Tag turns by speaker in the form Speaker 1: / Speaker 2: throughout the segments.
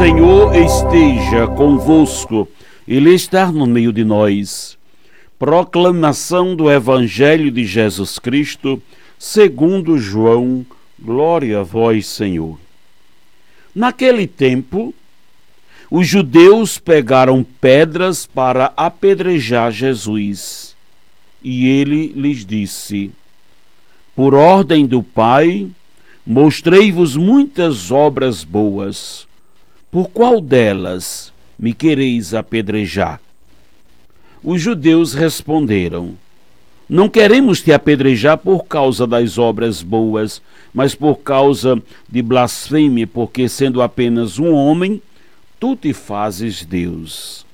Speaker 1: Senhor esteja convosco, Ele está no meio de nós. Proclamação do Evangelho de Jesus Cristo, segundo João, glória a vós, Senhor. Naquele tempo, os judeus pegaram pedras para apedrejar Jesus. E ele lhes disse: Por ordem do Pai, mostrei-vos muitas obras boas por qual delas me quereis apedrejar? Os judeus responderam: Não queremos te apedrejar por causa das obras boas, mas por causa de blasfêmia, porque sendo apenas um homem, tu te fazes Deus.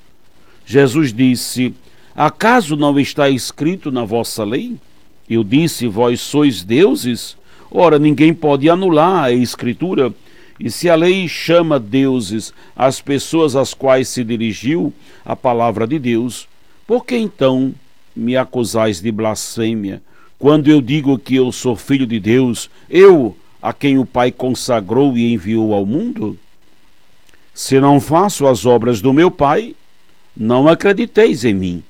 Speaker 1: Jesus disse: Acaso não está escrito na vossa lei? Eu disse: Vós sois deuses? Ora, ninguém pode anular a Escritura e se a lei chama deuses as pessoas às quais se dirigiu a palavra de Deus, por que então me acusais de blasfêmia, quando eu digo que eu sou filho de Deus, eu, a quem o Pai consagrou e enviou ao mundo? Se não faço as obras do meu Pai, não acrediteis em mim.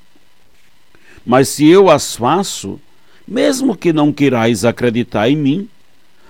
Speaker 1: Mas se eu as faço, mesmo que não querais acreditar em mim,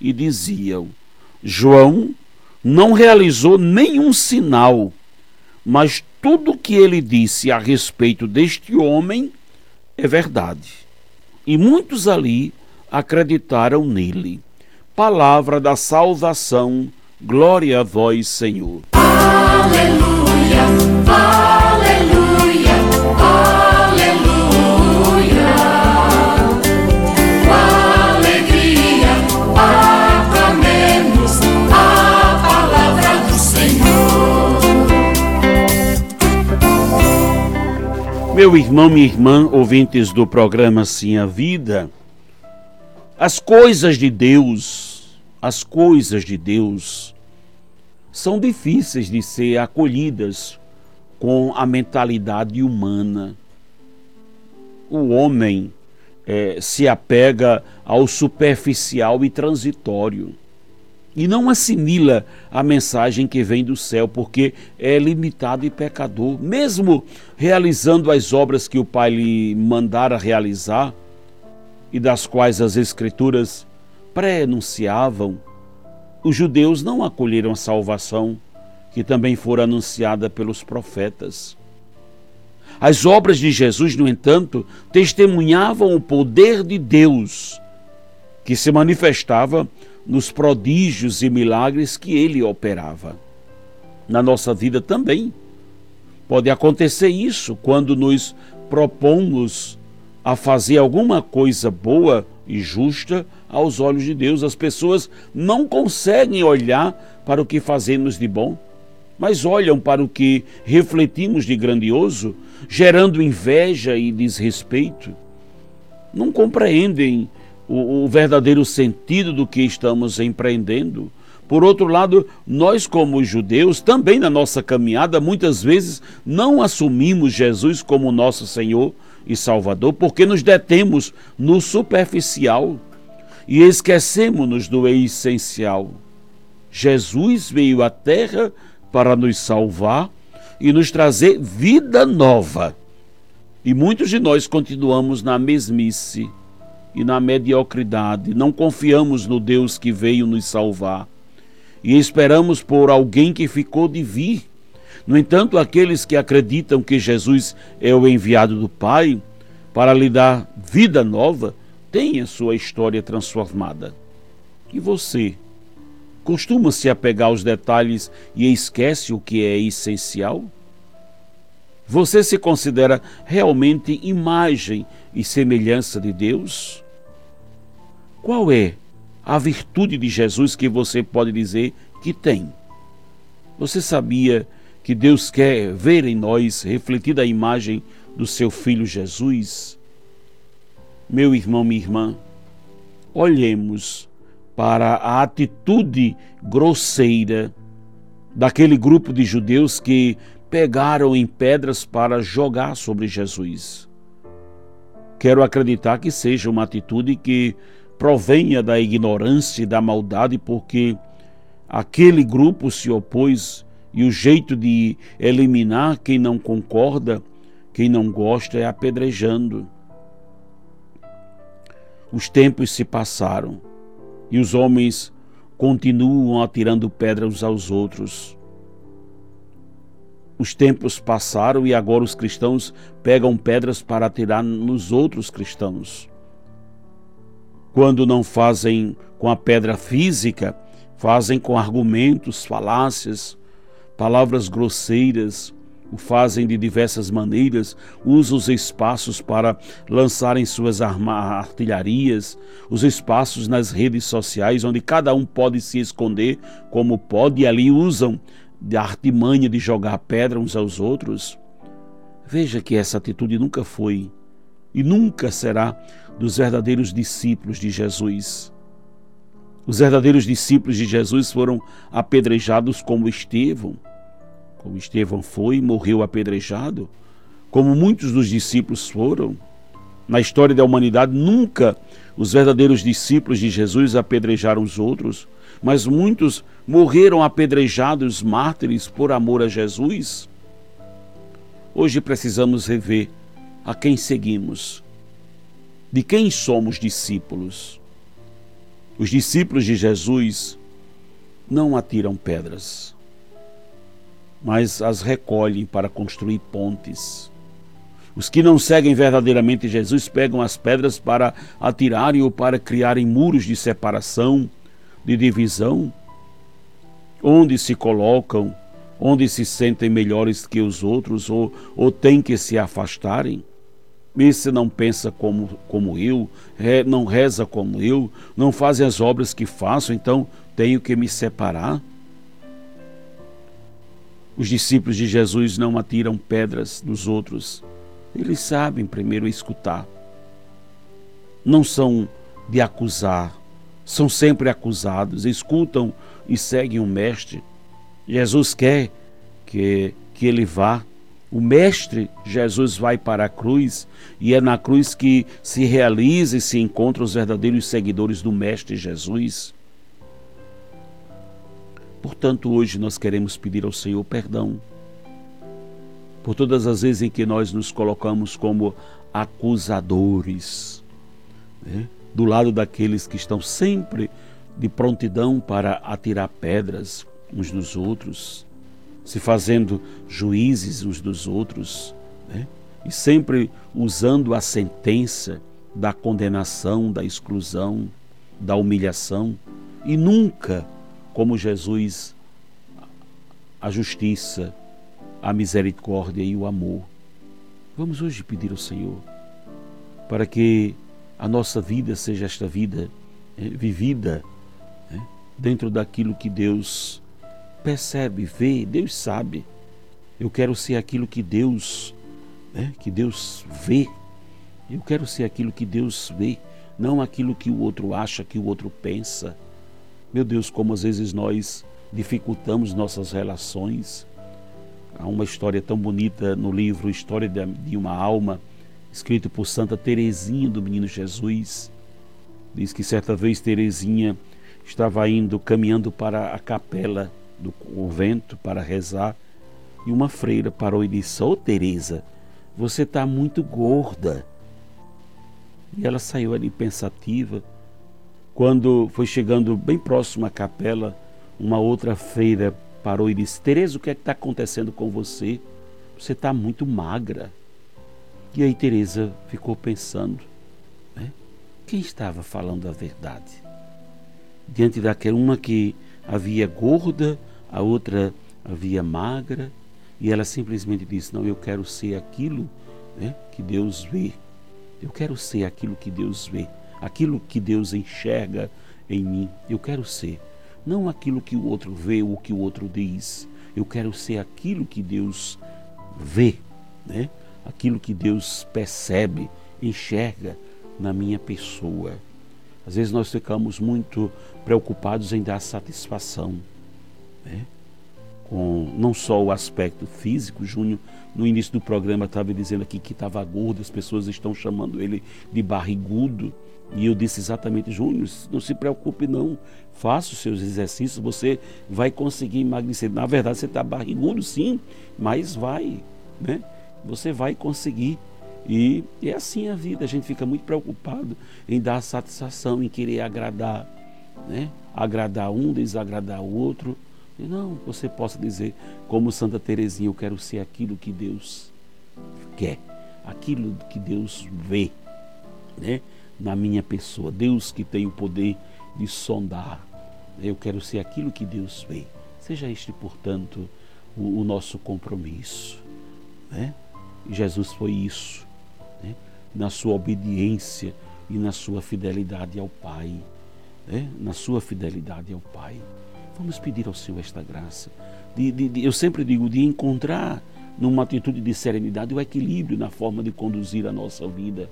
Speaker 1: e diziam: João não realizou nenhum sinal, mas tudo o que ele disse a respeito deste homem é verdade. E muitos ali acreditaram nele. Palavra da salvação, glória a vós, Senhor.
Speaker 2: Aleluia.
Speaker 1: Meu irmão, minha irmã, ouvintes do programa Sim a Vida, as coisas de Deus, as coisas de Deus são difíceis de ser acolhidas com a mentalidade humana. O homem é, se apega ao superficial e transitório e não assimila a mensagem que vem do céu, porque é limitado e pecador. Mesmo realizando as obras que o Pai lhe mandara realizar e das quais as Escrituras pré-anunciavam, os judeus não acolheram a salvação que também fora anunciada pelos profetas. As obras de Jesus, no entanto, testemunhavam o poder de Deus que se manifestava nos prodígios e milagres que ele operava. Na nossa vida também. Pode acontecer isso quando nos propomos a fazer alguma coisa boa e justa aos olhos de Deus. As pessoas não conseguem olhar para o que fazemos de bom, mas olham para o que refletimos de grandioso, gerando inveja e desrespeito. Não compreendem o, o verdadeiro sentido do que estamos empreendendo. Por outro lado, nós, como judeus, também na nossa caminhada, muitas vezes não assumimos Jesus como nosso Senhor e Salvador, porque nos detemos no superficial e esquecemos-nos do essencial. Jesus veio à terra para nos salvar e nos trazer vida nova. E muitos de nós continuamos na mesmice e na mediocridade, não confiamos no Deus que veio nos salvar e esperamos por alguém que ficou de vir. No entanto, aqueles que acreditam que Jesus é o enviado do Pai para lhe dar vida nova, têm a sua história transformada. E você? Costuma se apegar aos detalhes e esquece o que é essencial? Você se considera realmente imagem e semelhança de Deus? Qual é a virtude de Jesus que você pode dizer que tem? Você sabia que Deus quer ver em nós refletida a imagem do seu filho Jesus? Meu irmão, minha irmã, olhemos para a atitude grosseira daquele grupo de judeus que pegaram em pedras para jogar sobre Jesus. Quero acreditar que seja uma atitude que provenha da ignorância e da maldade, porque aquele grupo se opôs e o jeito de eliminar quem não concorda, quem não gosta, é apedrejando. Os tempos se passaram e os homens continuam atirando pedras uns aos outros. Os tempos passaram e agora os cristãos pegam pedras para atirar nos outros cristãos. Quando não fazem com a pedra física, fazem com argumentos, falácias, palavras grosseiras, o fazem de diversas maneiras, usam os espaços para lançarem suas artilharias, os espaços nas redes sociais, onde cada um pode se esconder como pode, e ali usam de artimanha de jogar pedra uns aos outros. Veja que essa atitude nunca foi e nunca será dos verdadeiros discípulos de Jesus. Os verdadeiros discípulos de Jesus foram apedrejados como Estevão como Estevão foi e morreu apedrejado, como muitos dos discípulos foram. Na história da humanidade, nunca os verdadeiros discípulos de Jesus apedrejaram os outros, mas muitos morreram apedrejados, mártires, por amor a Jesus. Hoje precisamos rever a quem seguimos, de quem somos discípulos. Os discípulos de Jesus não atiram pedras mas as recolhem para construir pontes. Os que não seguem verdadeiramente Jesus pegam as pedras para atirarem ou para criarem muros de separação, de divisão, onde se colocam, onde se sentem melhores que os outros ou, ou têm que se afastarem. Esse não pensa como, como eu, não reza como eu, não faz as obras que faço, então tenho que me separar. Os discípulos de Jesus não atiram pedras nos outros. Eles sabem primeiro escutar. Não são de acusar, são sempre acusados, escutam e seguem o Mestre. Jesus quer que, que ele vá. O Mestre Jesus vai para a cruz e é na cruz que se realiza e se encontra os verdadeiros seguidores do Mestre Jesus. Portanto, hoje nós queremos pedir ao Senhor perdão por todas as vezes em que nós nos colocamos como acusadores, né? Do lado daqueles que estão sempre de prontidão para atirar pedras uns nos outros, se fazendo juízes uns dos outros, né? e sempre usando a sentença da condenação, da exclusão, da humilhação, e nunca como Jesus, a justiça, a misericórdia e o amor. Vamos hoje pedir ao Senhor para que a nossa vida seja esta vida é, vivida é, dentro daquilo que Deus percebe, vê, Deus sabe. Eu quero ser aquilo que Deus, é, que Deus vê. Eu quero ser aquilo que Deus vê, não aquilo que o outro acha, que o outro pensa. Meu Deus, como às vezes nós dificultamos nossas relações. Há uma história tão bonita no livro História de uma Alma, escrito por Santa Teresinha do Menino Jesus. Diz que certa vez Teresinha estava indo, caminhando para a capela do convento para rezar, e uma freira parou e disse: Ô oh, Teresa, você está muito gorda. E ela saiu ali pensativa. Quando foi chegando bem próximo à capela, uma outra freira parou e disse: Tereza, o que é que está acontecendo com você? Você está muito magra. E aí Teresa ficou pensando, né? quem estava falando a verdade? Diante daquela uma que havia gorda, a outra havia magra, e ela simplesmente disse: Não, eu quero ser aquilo né, que Deus vê. Eu quero ser aquilo que Deus vê, aquilo que Deus enxerga em mim. Eu quero ser, não aquilo que o outro vê ou que o outro diz. Eu quero ser aquilo que Deus vê, né? Aquilo que Deus percebe, enxerga na minha pessoa. Às vezes nós ficamos muito preocupados em dar satisfação. Né? com não só o aspecto físico, Júnior no início do programa estava dizendo aqui que estava gordo, as pessoas estão chamando ele de barrigudo. E eu disse exatamente, Júnior, não se preocupe não, faça os seus exercícios, você vai conseguir emagrecer. Na verdade, você está barrigudo sim, mas vai, né? Você vai conseguir. E, é assim a vida, a gente fica muito preocupado em dar satisfação, em querer agradar, né? Agradar um, desagradar o outro. E não, você possa dizer, como Santa Teresinha, eu quero ser aquilo que Deus quer, aquilo que Deus vê, né? Na minha pessoa, Deus que tem o poder de sondar. Eu quero ser aquilo que Deus vê. Seja este, portanto, o, o nosso compromisso, né? Jesus foi isso, né? na sua obediência e na sua fidelidade ao Pai, né? na sua fidelidade ao Pai. Vamos pedir ao Senhor esta graça. De, de, de, eu sempre digo de encontrar numa atitude de serenidade o equilíbrio na forma de conduzir a nossa vida.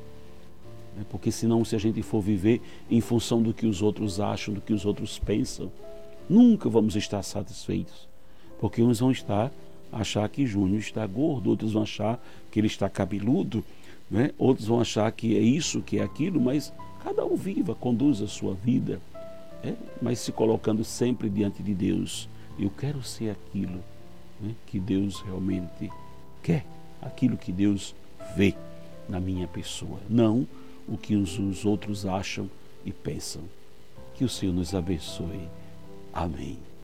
Speaker 1: Né? Porque senão, se a gente for viver em função do que os outros acham, do que os outros pensam, nunca vamos estar satisfeitos. Porque uns vão estar achar que Júnior está gordo, outros vão achar que ele está cabeludo, né? outros vão achar que é isso, que é aquilo, mas cada um viva, conduza a sua vida é, mas se colocando sempre diante de Deus. Eu quero ser aquilo né, que Deus realmente quer, aquilo que Deus vê na minha pessoa, não o que os outros acham e pensam. Que o Senhor nos abençoe. Amém.